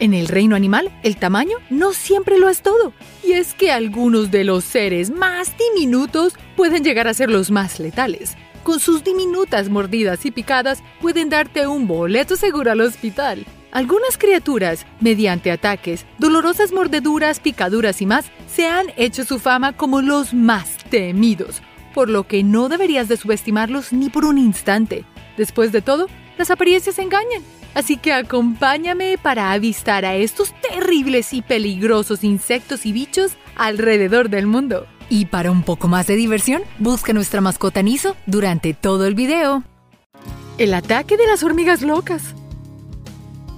En el reino animal, el tamaño no siempre lo es todo. Y es que algunos de los seres más diminutos pueden llegar a ser los más letales. Con sus diminutas mordidas y picadas pueden darte un boleto seguro al hospital. Algunas criaturas, mediante ataques, dolorosas mordeduras, picaduras y más, se han hecho su fama como los más temidos, por lo que no deberías de subestimarlos ni por un instante. Después de todo, las apariencias engañan Así que acompáñame para avistar a estos terribles y peligrosos insectos y bichos alrededor del mundo. Y para un poco más de diversión, busca nuestra mascota Niso durante todo el video. El ataque de las hormigas locas.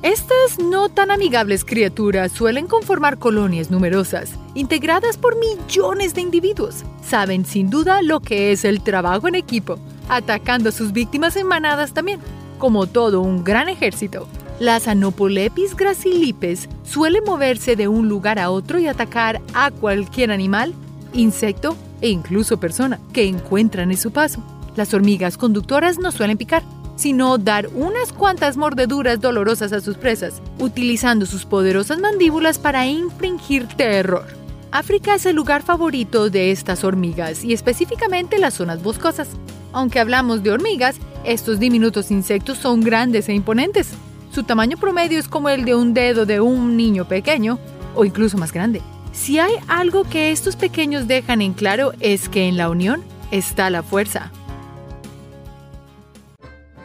Estas no tan amigables criaturas suelen conformar colonias numerosas, integradas por millones de individuos. Saben sin duda lo que es el trabajo en equipo, atacando a sus víctimas en manadas también como todo un gran ejército. Las Anopolepis gracilipes suelen moverse de un lugar a otro y atacar a cualquier animal, insecto e incluso persona que encuentran en su paso. Las hormigas conductoras no suelen picar, sino dar unas cuantas mordeduras dolorosas a sus presas, utilizando sus poderosas mandíbulas para infringir terror. África es el lugar favorito de estas hormigas y específicamente las zonas boscosas. Aunque hablamos de hormigas, estos diminutos insectos son grandes e imponentes. Su tamaño promedio es como el de un dedo de un niño pequeño o incluso más grande. Si hay algo que estos pequeños dejan en claro es que en la unión está la fuerza.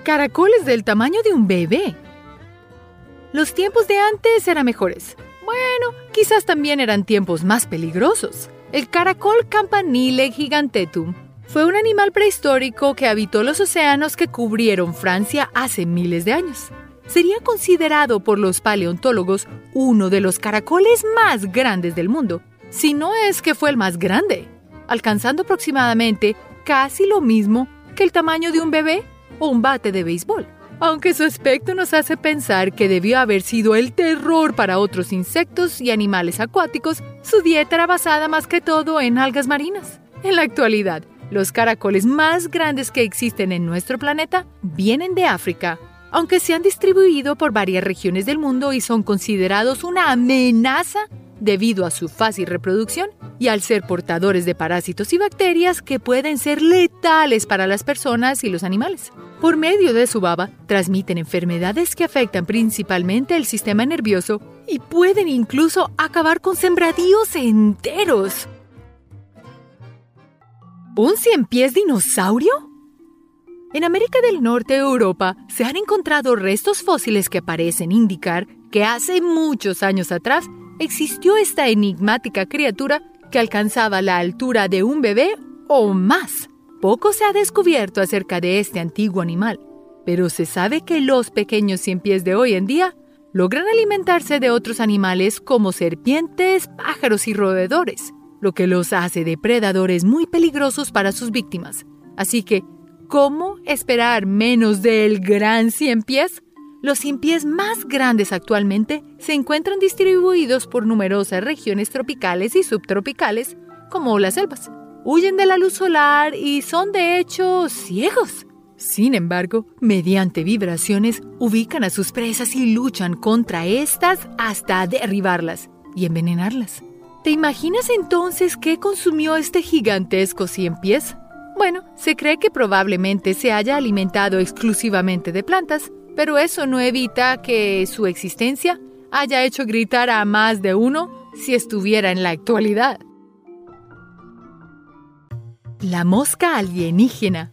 Caracoles del tamaño de un bebé. Los tiempos de antes eran mejores. Bueno, quizás también eran tiempos más peligrosos. El caracol campanile gigantetum fue un animal prehistórico que habitó los océanos que cubrieron Francia hace miles de años. Sería considerado por los paleontólogos uno de los caracoles más grandes del mundo, si no es que fue el más grande, alcanzando aproximadamente casi lo mismo que el tamaño de un bebé o un bate de béisbol. Aunque su aspecto nos hace pensar que debió haber sido el terror para otros insectos y animales acuáticos, su dieta era basada más que todo en algas marinas. En la actualidad, los caracoles más grandes que existen en nuestro planeta vienen de África, aunque se han distribuido por varias regiones del mundo y son considerados una amenaza debido a su fácil reproducción y al ser portadores de parásitos y bacterias que pueden ser letales para las personas y los animales. Por medio de su baba, transmiten enfermedades que afectan principalmente el sistema nervioso y pueden incluso acabar con sembradíos enteros. ¿Un cien pies dinosaurio? En América del Norte y Europa se han encontrado restos fósiles que parecen indicar que hace muchos años atrás existió esta enigmática criatura que alcanzaba la altura de un bebé o más. Poco se ha descubierto acerca de este antiguo animal, pero se sabe que los pequeños cien pies de hoy en día logran alimentarse de otros animales como serpientes, pájaros y roedores lo que los hace depredadores muy peligrosos para sus víctimas. Así que, ¿cómo esperar menos del gran cien pies? Los cien pies más grandes actualmente se encuentran distribuidos por numerosas regiones tropicales y subtropicales, como las selvas. Huyen de la luz solar y son de hecho ciegos. Sin embargo, mediante vibraciones ubican a sus presas y luchan contra estas hasta derribarlas y envenenarlas. ¿Te imaginas entonces qué consumió este gigantesco cien pies? Bueno, se cree que probablemente se haya alimentado exclusivamente de plantas, pero eso no evita que su existencia haya hecho gritar a más de uno si estuviera en la actualidad. La mosca alienígena.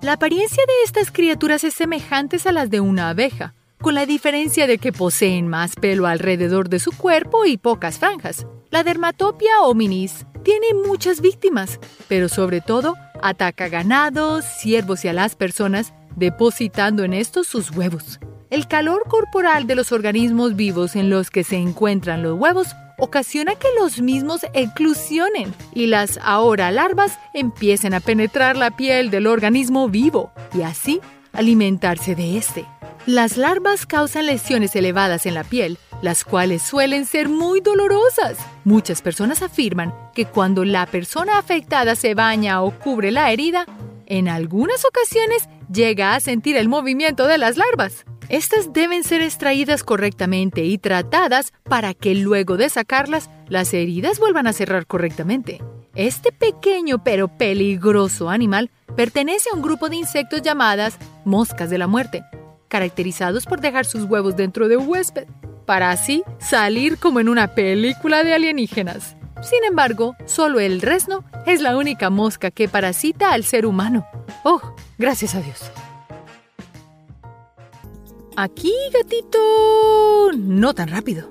La apariencia de estas criaturas es semejante a las de una abeja, con la diferencia de que poseen más pelo alrededor de su cuerpo y pocas franjas. La dermatopia hominis tiene muchas víctimas, pero sobre todo ataca ganados, ciervos y a las personas, depositando en estos sus huevos. El calor corporal de los organismos vivos en los que se encuentran los huevos ocasiona que los mismos eclusionen y las ahora larvas empiecen a penetrar la piel del organismo vivo y así alimentarse de este. Las larvas causan lesiones elevadas en la piel, las cuales suelen ser muy dolorosas. Muchas personas afirman que cuando la persona afectada se baña o cubre la herida, en algunas ocasiones llega a sentir el movimiento de las larvas. Estas deben ser extraídas correctamente y tratadas para que luego de sacarlas, las heridas vuelvan a cerrar correctamente. Este pequeño pero peligroso animal pertenece a un grupo de insectos llamadas moscas de la muerte, caracterizados por dejar sus huevos dentro de un huésped, para así salir como en una película de alienígenas. Sin embargo, solo el resno es la única mosca que parasita al ser humano. Oh, gracias a Dios. Aquí, gatito. No tan rápido.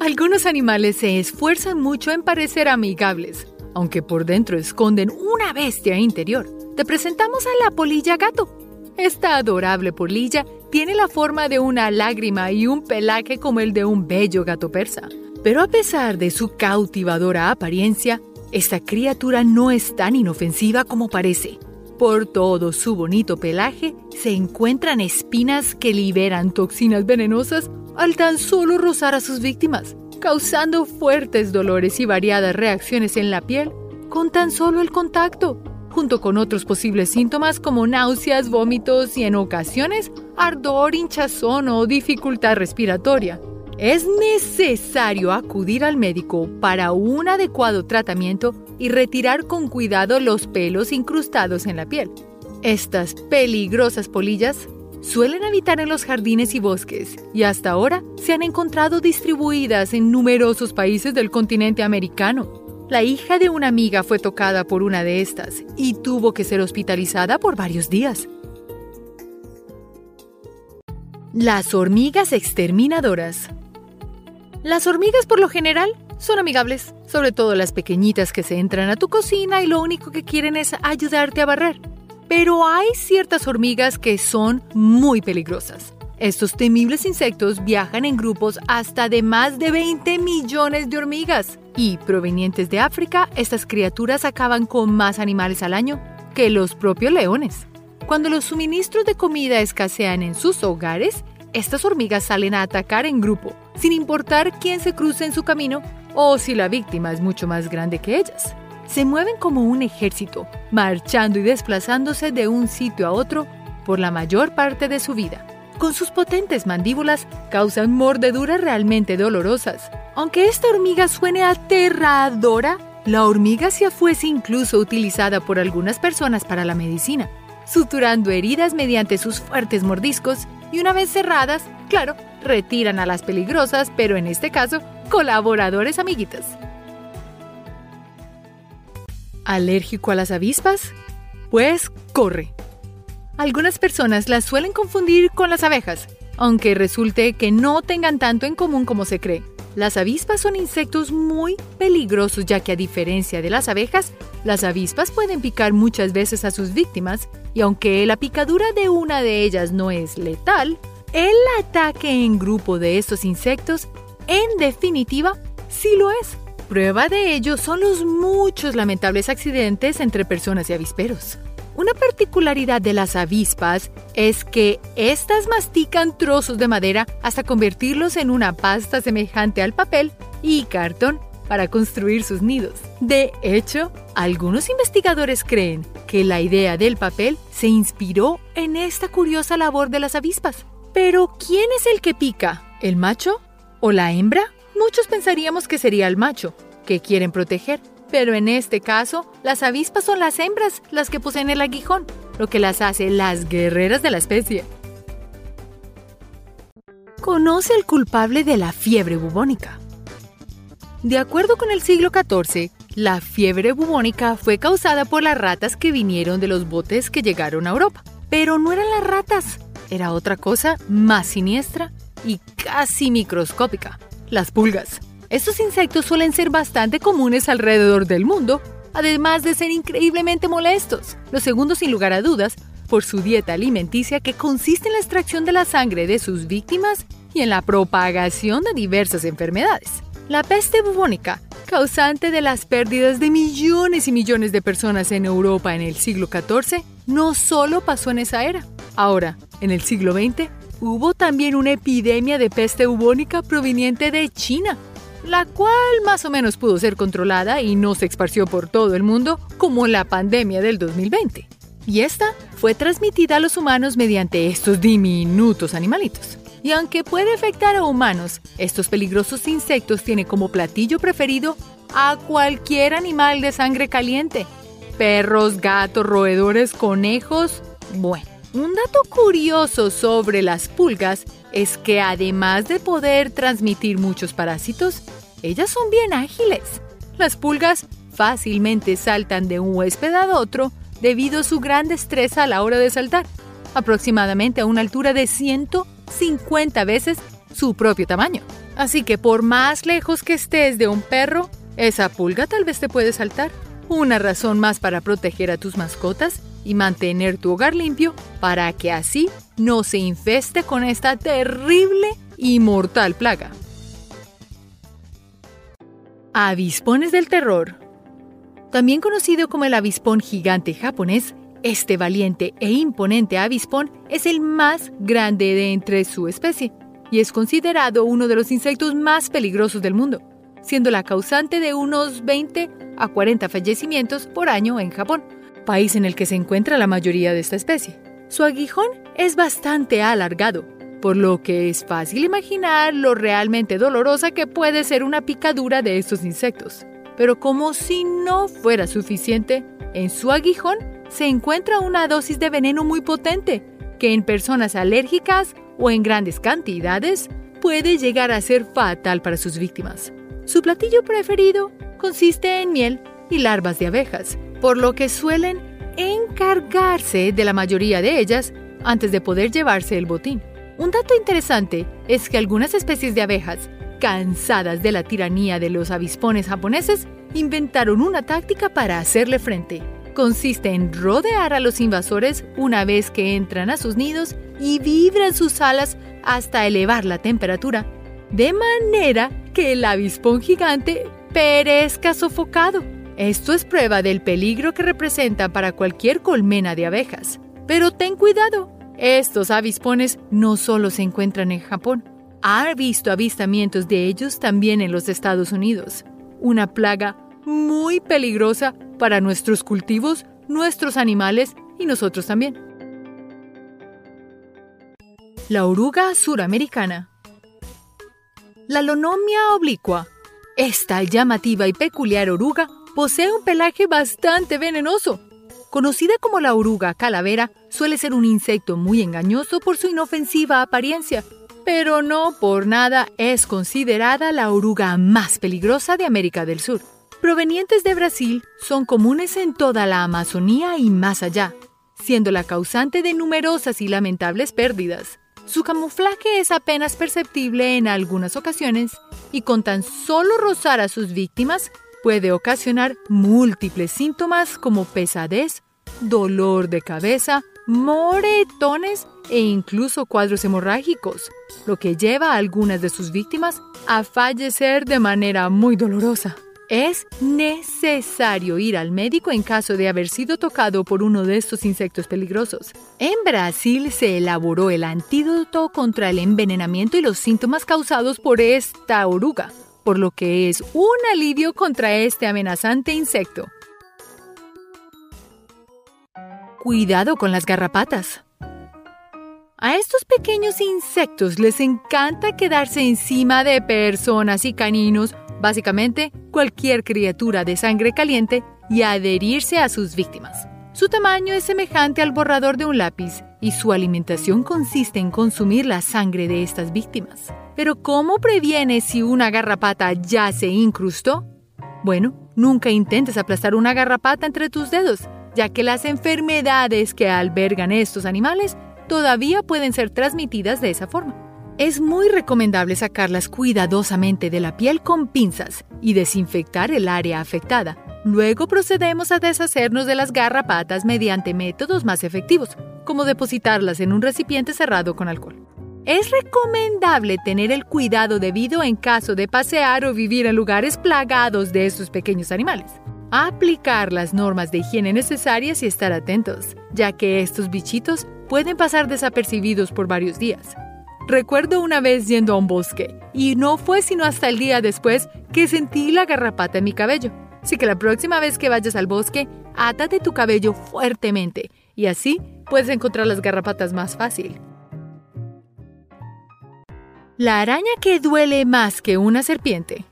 Algunos animales se esfuerzan mucho en parecer amigables, aunque por dentro esconden una bestia interior. Te presentamos a la polilla gato. Esta adorable polilla tiene la forma de una lágrima y un pelaje como el de un bello gato persa. Pero a pesar de su cautivadora apariencia, esta criatura no es tan inofensiva como parece. Por todo su bonito pelaje se encuentran espinas que liberan toxinas venenosas al tan solo rozar a sus víctimas, causando fuertes dolores y variadas reacciones en la piel con tan solo el contacto, junto con otros posibles síntomas como náuseas, vómitos y en ocasiones ardor, hinchazón o dificultad respiratoria. Es necesario acudir al médico para un adecuado tratamiento y retirar con cuidado los pelos incrustados en la piel. Estas peligrosas polillas suelen habitar en los jardines y bosques y hasta ahora se han encontrado distribuidas en numerosos países del continente americano. La hija de una amiga fue tocada por una de estas y tuvo que ser hospitalizada por varios días. Las hormigas exterminadoras. Las hormigas por lo general son amigables, sobre todo las pequeñitas que se entran a tu cocina y lo único que quieren es ayudarte a barrer. Pero hay ciertas hormigas que son muy peligrosas. Estos temibles insectos viajan en grupos hasta de más de 20 millones de hormigas. Y provenientes de África, estas criaturas acaban con más animales al año que los propios leones. Cuando los suministros de comida escasean en sus hogares, estas hormigas salen a atacar en grupo, sin importar quién se cruce en su camino o si la víctima es mucho más grande que ellas. Se mueven como un ejército, marchando y desplazándose de un sitio a otro por la mayor parte de su vida. Con sus potentes mandíbulas causan mordeduras realmente dolorosas. Aunque esta hormiga suene aterradora, la hormiga se fuese incluso utilizada por algunas personas para la medicina, suturando heridas mediante sus fuertes mordiscos y una vez cerradas, claro, retiran a las peligrosas, pero en este caso, colaboradores amiguitas. ¿Alérgico a las avispas? Pues corre. Algunas personas las suelen confundir con las abejas, aunque resulte que no tengan tanto en común como se cree. Las avispas son insectos muy peligrosos ya que a diferencia de las abejas, las avispas pueden picar muchas veces a sus víctimas y aunque la picadura de una de ellas no es letal, el ataque en grupo de estos insectos, en definitiva, sí lo es. Prueba de ello son los muchos lamentables accidentes entre personas y avisperos. Una particularidad de las avispas es que éstas mastican trozos de madera hasta convertirlos en una pasta semejante al papel y cartón para construir sus nidos. De hecho, algunos investigadores creen que la idea del papel se inspiró en esta curiosa labor de las avispas. Pero, ¿quién es el que pica? ¿El macho o la hembra? Muchos pensaríamos que sería el macho, que quieren proteger, pero en este caso, las avispas son las hembras las que poseen el aguijón, lo que las hace las guerreras de la especie. Conoce al culpable de la fiebre bubónica. De acuerdo con el siglo XIV, la fiebre bubónica fue causada por las ratas que vinieron de los botes que llegaron a Europa. Pero no eran las ratas, era otra cosa más siniestra y casi microscópica, las pulgas. Estos insectos suelen ser bastante comunes alrededor del mundo, además de ser increíblemente molestos. Los segundos, sin lugar a dudas, por su dieta alimenticia que consiste en la extracción de la sangre de sus víctimas y en la propagación de diversas enfermedades. La peste bubónica, causante de las pérdidas de millones y millones de personas en Europa en el siglo XIV, no solo pasó en esa era. Ahora, en el siglo XX, hubo también una epidemia de peste bubónica proveniente de China, la cual más o menos pudo ser controlada y no se esparció por todo el mundo como la pandemia del 2020. Y esta fue transmitida a los humanos mediante estos diminutos animalitos. Y aunque puede afectar a humanos, estos peligrosos insectos tienen como platillo preferido a cualquier animal de sangre caliente. Perros, gatos, roedores, conejos. Bueno, un dato curioso sobre las pulgas es que además de poder transmitir muchos parásitos, ellas son bien ágiles. Las pulgas fácilmente saltan de un huésped a otro debido a su gran destreza a la hora de saltar, aproximadamente a una altura de 150 veces su propio tamaño. Así que por más lejos que estés de un perro, esa pulga tal vez te puede saltar. Una razón más para proteger a tus mascotas y mantener tu hogar limpio para que así no se infeste con esta terrible y mortal plaga. Avispones del terror. También conocido como el avispón gigante japonés, este valiente e imponente avispón es el más grande de entre su especie y es considerado uno de los insectos más peligrosos del mundo, siendo la causante de unos 20 a 40 fallecimientos por año en Japón, país en el que se encuentra la mayoría de esta especie. Su aguijón es bastante alargado, por lo que es fácil imaginar lo realmente dolorosa que puede ser una picadura de estos insectos. Pero como si no fuera suficiente, en su aguijón se encuentra una dosis de veneno muy potente, que en personas alérgicas o en grandes cantidades puede llegar a ser fatal para sus víctimas. Su platillo preferido consiste en miel y larvas de abejas, por lo que suelen encargarse de la mayoría de ellas antes de poder llevarse el botín. Un dato interesante es que algunas especies de abejas, cansadas de la tiranía de los avispones japoneses, inventaron una táctica para hacerle frente. Consiste en rodear a los invasores una vez que entran a sus nidos y vibran sus alas hasta elevar la temperatura, de manera que el avispón gigante perezca sofocado. Esto es prueba del peligro que representa para cualquier colmena de abejas. Pero ten cuidado, estos avispones no solo se encuentran en Japón, ha visto avistamientos de ellos también en los Estados Unidos. Una plaga muy peligrosa para nuestros cultivos, nuestros animales y nosotros también. La oruga suramericana. La lonomia oblicua. Esta llamativa y peculiar oruga posee un pelaje bastante venenoso Conocida como la oruga calavera, suele ser un insecto muy engañoso por su inofensiva apariencia, pero no por nada es considerada la oruga más peligrosa de América del Sur. Provenientes de Brasil, son comunes en toda la Amazonía y más allá, siendo la causante de numerosas y lamentables pérdidas. Su camuflaje es apenas perceptible en algunas ocasiones y con tan solo rozar a sus víctimas puede ocasionar múltiples síntomas como pesadez, dolor de cabeza, moretones e incluso cuadros hemorrágicos, lo que lleva a algunas de sus víctimas a fallecer de manera muy dolorosa. Es necesario ir al médico en caso de haber sido tocado por uno de estos insectos peligrosos. En Brasil se elaboró el antídoto contra el envenenamiento y los síntomas causados por esta oruga, por lo que es un alivio contra este amenazante insecto. Cuidado con las garrapatas. A estos pequeños insectos les encanta quedarse encima de personas y caninos, básicamente cualquier criatura de sangre caliente, y adherirse a sus víctimas. Su tamaño es semejante al borrador de un lápiz y su alimentación consiste en consumir la sangre de estas víctimas. Pero ¿cómo previenes si una garrapata ya se incrustó? Bueno, nunca intentes aplastar una garrapata entre tus dedos, ya que las enfermedades que albergan estos animales todavía pueden ser transmitidas de esa forma. Es muy recomendable sacarlas cuidadosamente de la piel con pinzas y desinfectar el área afectada. Luego procedemos a deshacernos de las garrapatas mediante métodos más efectivos, como depositarlas en un recipiente cerrado con alcohol. Es recomendable tener el cuidado debido en caso de pasear o vivir en lugares plagados de estos pequeños animales. Aplicar las normas de higiene necesarias y estar atentos, ya que estos bichitos pueden pasar desapercibidos por varios días. Recuerdo una vez yendo a un bosque, y no fue sino hasta el día después que sentí la garrapata en mi cabello. Así que la próxima vez que vayas al bosque, átate tu cabello fuertemente y así puedes encontrar las garrapatas más fácil. La araña que duele más que una serpiente.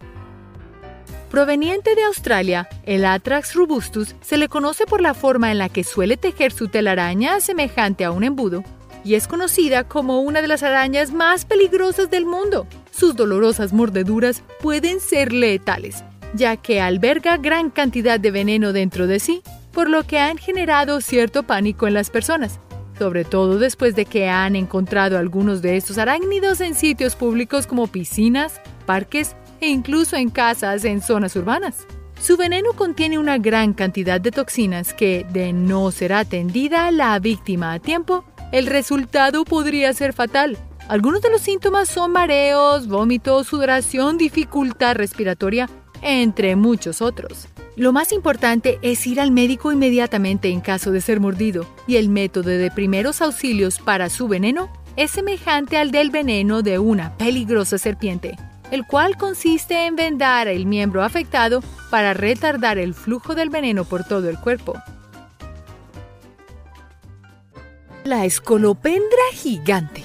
Proveniente de Australia, el Atrax robustus se le conoce por la forma en la que suele tejer su telaraña semejante a un embudo y es conocida como una de las arañas más peligrosas del mundo. Sus dolorosas mordeduras pueden ser letales, ya que alberga gran cantidad de veneno dentro de sí, por lo que han generado cierto pánico en las personas, sobre todo después de que han encontrado algunos de estos arácnidos en sitios públicos como piscinas, parques e incluso en casas en zonas urbanas. Su veneno contiene una gran cantidad de toxinas que, de no ser atendida la víctima a tiempo, el resultado podría ser fatal. Algunos de los síntomas son mareos, vómitos, sudoración, dificultad respiratoria, entre muchos otros. Lo más importante es ir al médico inmediatamente en caso de ser mordido, y el método de primeros auxilios para su veneno es semejante al del veneno de una peligrosa serpiente el cual consiste en vendar el miembro afectado para retardar el flujo del veneno por todo el cuerpo. La escolopendra gigante.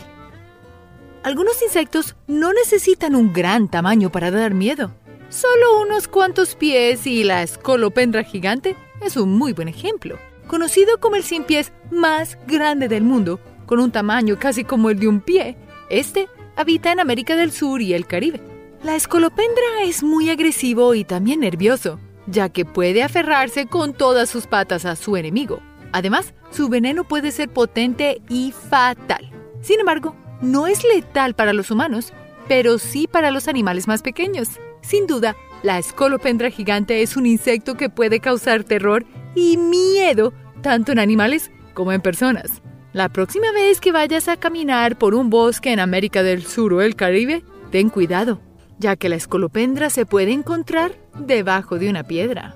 Algunos insectos no necesitan un gran tamaño para dar miedo. Solo unos cuantos pies y la escolopendra gigante es un muy buen ejemplo. Conocido como el sin pies más grande del mundo, con un tamaño casi como el de un pie, este habita en América del Sur y el Caribe. La escolopendra es muy agresivo y también nervioso, ya que puede aferrarse con todas sus patas a su enemigo. Además, su veneno puede ser potente y fatal. Sin embargo, no es letal para los humanos, pero sí para los animales más pequeños. Sin duda, la escolopendra gigante es un insecto que puede causar terror y miedo tanto en animales como en personas. La próxima vez que vayas a caminar por un bosque en América del Sur o el Caribe, ten cuidado ya que la escolopendra se puede encontrar debajo de una piedra.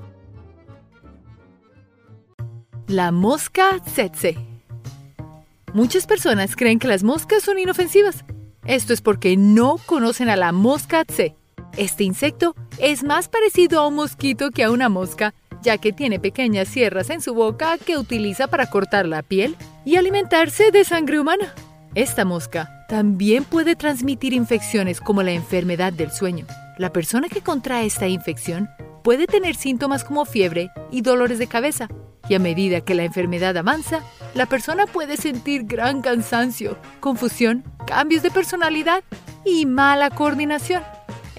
La mosca tsetse. Muchas personas creen que las moscas son inofensivas. Esto es porque no conocen a la mosca tse. Este insecto es más parecido a un mosquito que a una mosca, ya que tiene pequeñas sierras en su boca que utiliza para cortar la piel y alimentarse de sangre humana. Esta mosca también puede transmitir infecciones como la enfermedad del sueño. La persona que contrae esta infección puede tener síntomas como fiebre y dolores de cabeza, y a medida que la enfermedad avanza, la persona puede sentir gran cansancio, confusión, cambios de personalidad y mala coordinación.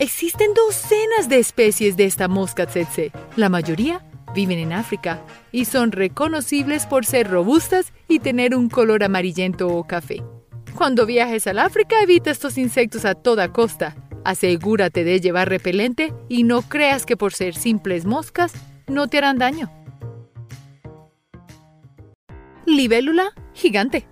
Existen docenas de especies de esta mosca tsetse. La mayoría viven en África y son reconocibles por ser robustas y tener un color amarillento o café. Cuando viajes al África, evita estos insectos a toda costa. Asegúrate de llevar repelente y no creas que por ser simples moscas no te harán daño. Libélula gigante.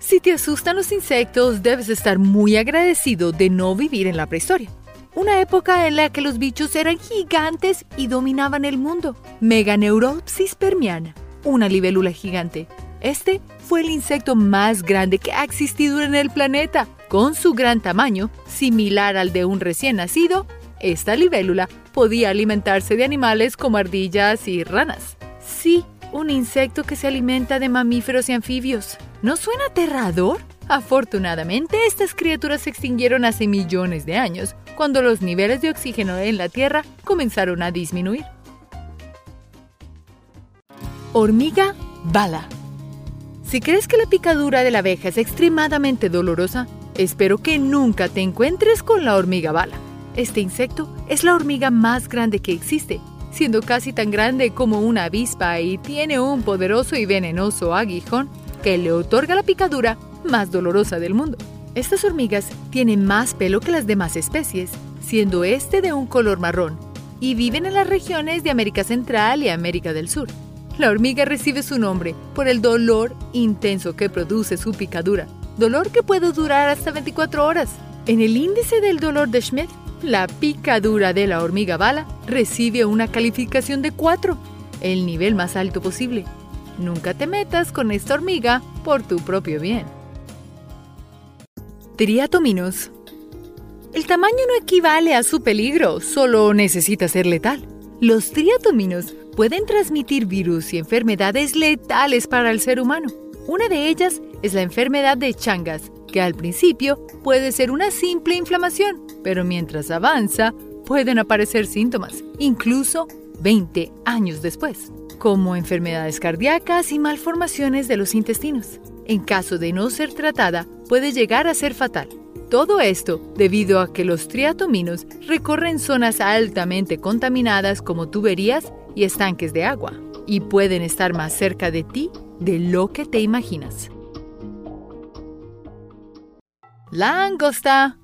Si te asustan los insectos, debes estar muy agradecido de no vivir en la prehistoria. Una época en la que los bichos eran gigantes y dominaban el mundo. Meganeuropsis permiana, una libélula gigante, este fue el insecto más grande que ha existido en el planeta. Con su gran tamaño, similar al de un recién nacido, esta libélula podía alimentarse de animales como ardillas y ranas. Sí, un insecto que se alimenta de mamíferos y anfibios. ¿No suena aterrador? Afortunadamente, estas criaturas se extinguieron hace millones de años, cuando los niveles de oxígeno en la Tierra comenzaron a disminuir. Hormiga bala. Si crees que la picadura de la abeja es extremadamente dolorosa, espero que nunca te encuentres con la hormiga bala. Este insecto es la hormiga más grande que existe, siendo casi tan grande como una avispa y tiene un poderoso y venenoso aguijón que le otorga la picadura más dolorosa del mundo. Estas hormigas tienen más pelo que las demás especies, siendo este de un color marrón, y viven en las regiones de América Central y América del Sur. La hormiga recibe su nombre por el dolor intenso que produce su picadura, dolor que puede durar hasta 24 horas. En el índice del dolor de Schmidt, la picadura de la hormiga bala recibe una calificación de 4, el nivel más alto posible. Nunca te metas con esta hormiga por tu propio bien. Triatominos. El tamaño no equivale a su peligro, solo necesita ser letal. Los triatominos pueden transmitir virus y enfermedades letales para el ser humano. Una de ellas es la enfermedad de Changas, que al principio puede ser una simple inflamación, pero mientras avanza pueden aparecer síntomas, incluso 20 años después, como enfermedades cardíacas y malformaciones de los intestinos. En caso de no ser tratada, puede llegar a ser fatal. Todo esto debido a que los triatominos recorren zonas altamente contaminadas como tuberías y estanques de agua, y pueden estar más cerca de ti de lo que te imaginas. Langosta.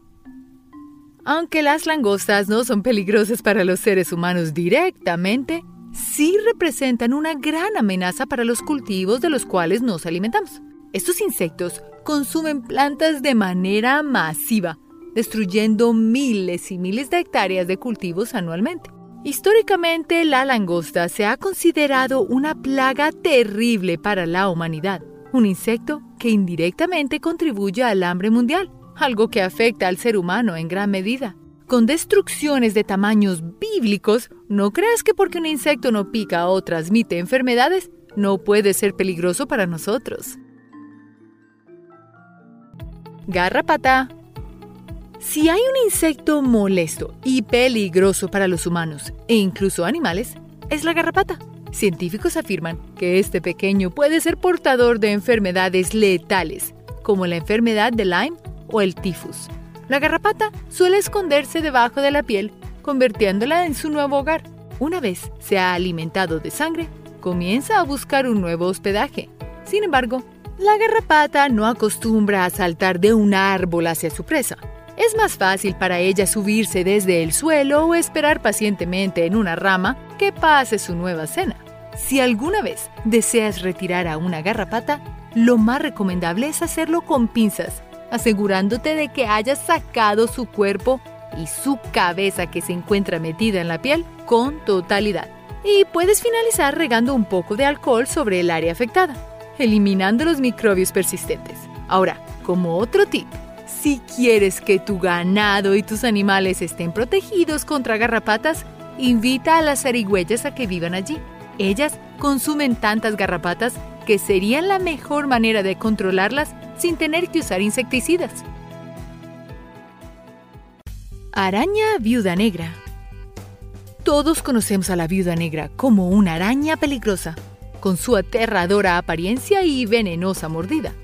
Aunque las langostas no son peligrosas para los seres humanos directamente, sí representan una gran amenaza para los cultivos de los cuales nos alimentamos. Estos insectos consumen plantas de manera masiva, destruyendo miles y miles de hectáreas de cultivos anualmente. Históricamente, la langosta se ha considerado una plaga terrible para la humanidad, un insecto que indirectamente contribuye al hambre mundial, algo que afecta al ser humano en gran medida. Con destrucciones de tamaños bíblicos, no creas que porque un insecto no pica o transmite enfermedades, no puede ser peligroso para nosotros. Garrapata. Si hay un insecto molesto y peligroso para los humanos e incluso animales, es la garrapata. Científicos afirman que este pequeño puede ser portador de enfermedades letales, como la enfermedad de Lyme o el tifus. La garrapata suele esconderse debajo de la piel, convirtiéndola en su nuevo hogar. Una vez se ha alimentado de sangre, comienza a buscar un nuevo hospedaje. Sin embargo, la garrapata no acostumbra a saltar de un árbol hacia su presa. Es más fácil para ella subirse desde el suelo o esperar pacientemente en una rama que pase su nueva cena. Si alguna vez deseas retirar a una garrapata, lo más recomendable es hacerlo con pinzas asegurándote de que hayas sacado su cuerpo y su cabeza que se encuentra metida en la piel con totalidad. Y puedes finalizar regando un poco de alcohol sobre el área afectada, eliminando los microbios persistentes. Ahora, como otro tip, si quieres que tu ganado y tus animales estén protegidos contra garrapatas, invita a las zarigüeyas a que vivan allí. Ellas consumen tantas garrapatas que serían la mejor manera de controlarlas sin tener que usar insecticidas. Araña viuda negra. Todos conocemos a la viuda negra como una araña peligrosa, con su aterradora apariencia y venenosa mordida.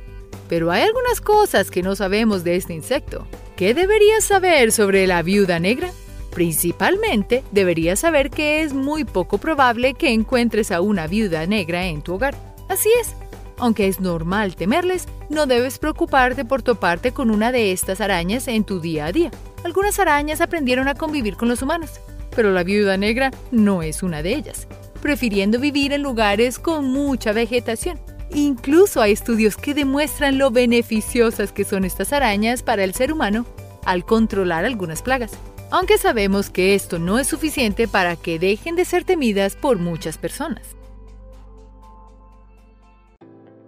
Pero hay algunas cosas que no sabemos de este insecto. ¿Qué deberías saber sobre la viuda negra? Principalmente, deberías saber que es muy poco probable que encuentres a una viuda negra en tu hogar. Así es, aunque es normal temerles, no debes preocuparte por toparte con una de estas arañas en tu día a día. Algunas arañas aprendieron a convivir con los humanos, pero la viuda negra no es una de ellas, prefiriendo vivir en lugares con mucha vegetación. Incluso hay estudios que demuestran lo beneficiosas que son estas arañas para el ser humano al controlar algunas plagas, aunque sabemos que esto no es suficiente para que dejen de ser temidas por muchas personas.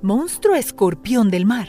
Monstruo escorpión del mar.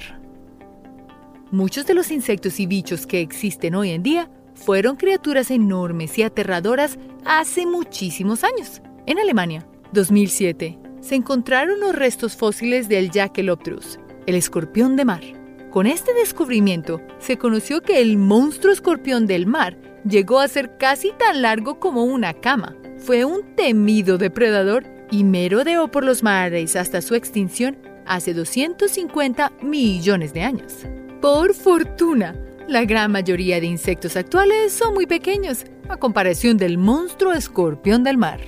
Muchos de los insectos y bichos que existen hoy en día fueron criaturas enormes y aterradoras hace muchísimos años. En Alemania, 2007, se encontraron los restos fósiles del Jackeloptrus, el escorpión de mar. Con este descubrimiento, se conoció que el monstruo escorpión del mar llegó a ser casi tan largo como una cama. Fue un temido depredador y merodeó por los mares hasta su extinción hace 250 millones de años. Por fortuna, la gran mayoría de insectos actuales son muy pequeños a comparación del monstruo escorpión del mar.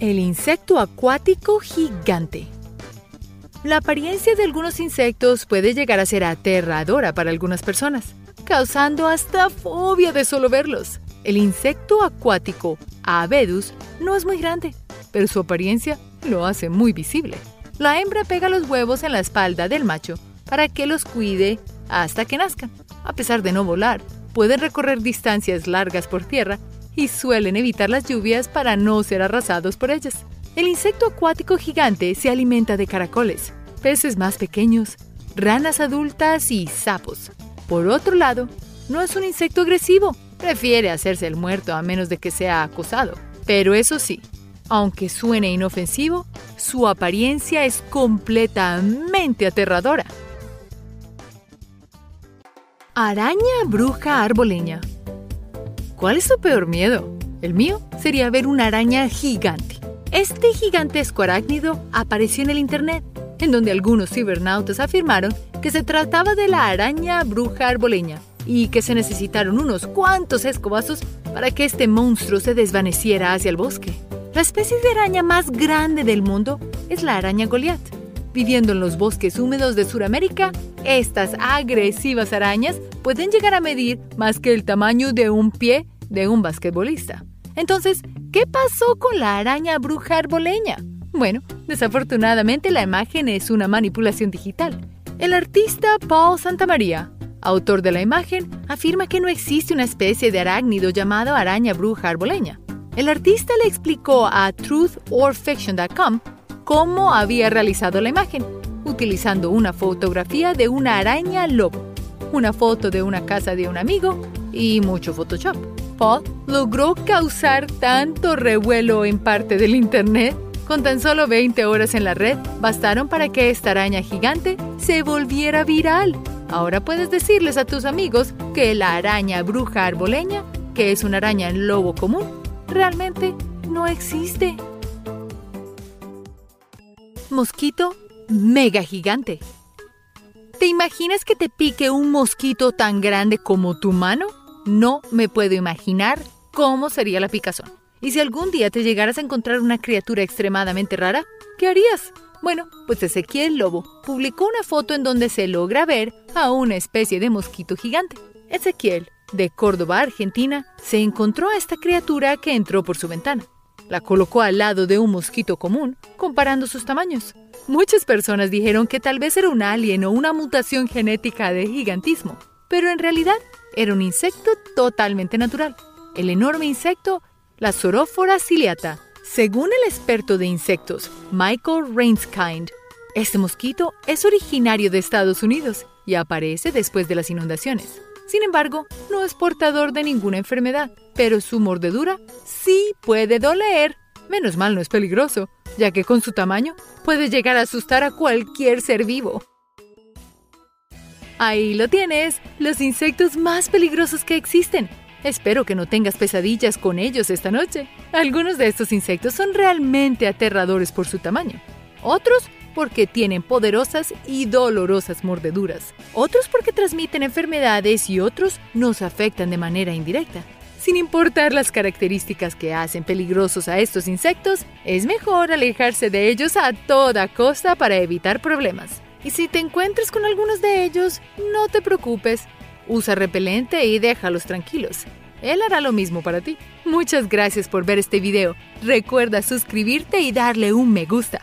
El insecto acuático gigante. La apariencia de algunos insectos puede llegar a ser aterradora para algunas personas, causando hasta fobia de solo verlos. El insecto acuático Avedus no es muy grande, pero su apariencia lo hace muy visible. La hembra pega los huevos en la espalda del macho para que los cuide hasta que nazcan. A pesar de no volar, pueden recorrer distancias largas por tierra y suelen evitar las lluvias para no ser arrasados por ellas. El insecto acuático gigante se alimenta de caracoles, peces más pequeños, ranas adultas y sapos. Por otro lado, no es un insecto agresivo, prefiere hacerse el muerto a menos de que sea acosado. Pero eso sí, aunque suene inofensivo, su apariencia es completamente aterradora. Araña bruja arboleña. ¿Cuál es su peor miedo? El mío sería ver una araña gigante. Este gigantesco arácnido apareció en el Internet, en donde algunos cibernautas afirmaron que se trataba de la araña bruja arboleña y que se necesitaron unos cuantos escobazos para que este monstruo se desvaneciera hacia el bosque. La especie de araña más grande del mundo es la araña Goliath. Viviendo en los bosques húmedos de Sudamérica, estas agresivas arañas pueden llegar a medir más que el tamaño de un pie de un basquetbolista. Entonces, ¿qué pasó con la araña bruja arboleña? Bueno, desafortunadamente la imagen es una manipulación digital. El artista Paul Santamaría, autor de la imagen, afirma que no existe una especie de arácnido llamado araña bruja arboleña. El artista le explicó a truthodfiction.com cómo había realizado la imagen, utilizando una fotografía de una araña lobo, una foto de una casa de un amigo y mucho Photoshop. Paul logró causar tanto revuelo en parte del Internet. Con tan solo 20 horas en la red, bastaron para que esta araña gigante se volviera viral. Ahora puedes decirles a tus amigos que la araña bruja arboleña, que es una araña lobo común, realmente no existe. Mosquito mega gigante. ¿Te imaginas que te pique un mosquito tan grande como tu mano? No me puedo imaginar cómo sería la picazón. Y si algún día te llegaras a encontrar una criatura extremadamente rara, ¿qué harías? Bueno, pues Ezequiel Lobo publicó una foto en donde se logra ver a una especie de mosquito gigante. Ezequiel, de Córdoba, Argentina, se encontró a esta criatura que entró por su ventana. La colocó al lado de un mosquito común, comparando sus tamaños. Muchas personas dijeron que tal vez era un alien o una mutación genética de gigantismo, pero en realidad era un insecto totalmente natural. El enorme insecto, la Sorófora ciliata. Según el experto de insectos, Michael Rainskind, este mosquito es originario de Estados Unidos y aparece después de las inundaciones. Sin embargo, no es portador de ninguna enfermedad, pero su mordedura sí puede doler. Menos mal no es peligroso, ya que con su tamaño puede llegar a asustar a cualquier ser vivo. Ahí lo tienes, los insectos más peligrosos que existen. Espero que no tengas pesadillas con ellos esta noche. Algunos de estos insectos son realmente aterradores por su tamaño. Otros porque tienen poderosas y dolorosas mordeduras. Otros porque transmiten enfermedades y otros nos afectan de manera indirecta. Sin importar las características que hacen peligrosos a estos insectos, es mejor alejarse de ellos a toda costa para evitar problemas. Y si te encuentras con algunos de ellos, no te preocupes. Usa repelente y déjalos tranquilos. Él hará lo mismo para ti. Muchas gracias por ver este video. Recuerda suscribirte y darle un me gusta.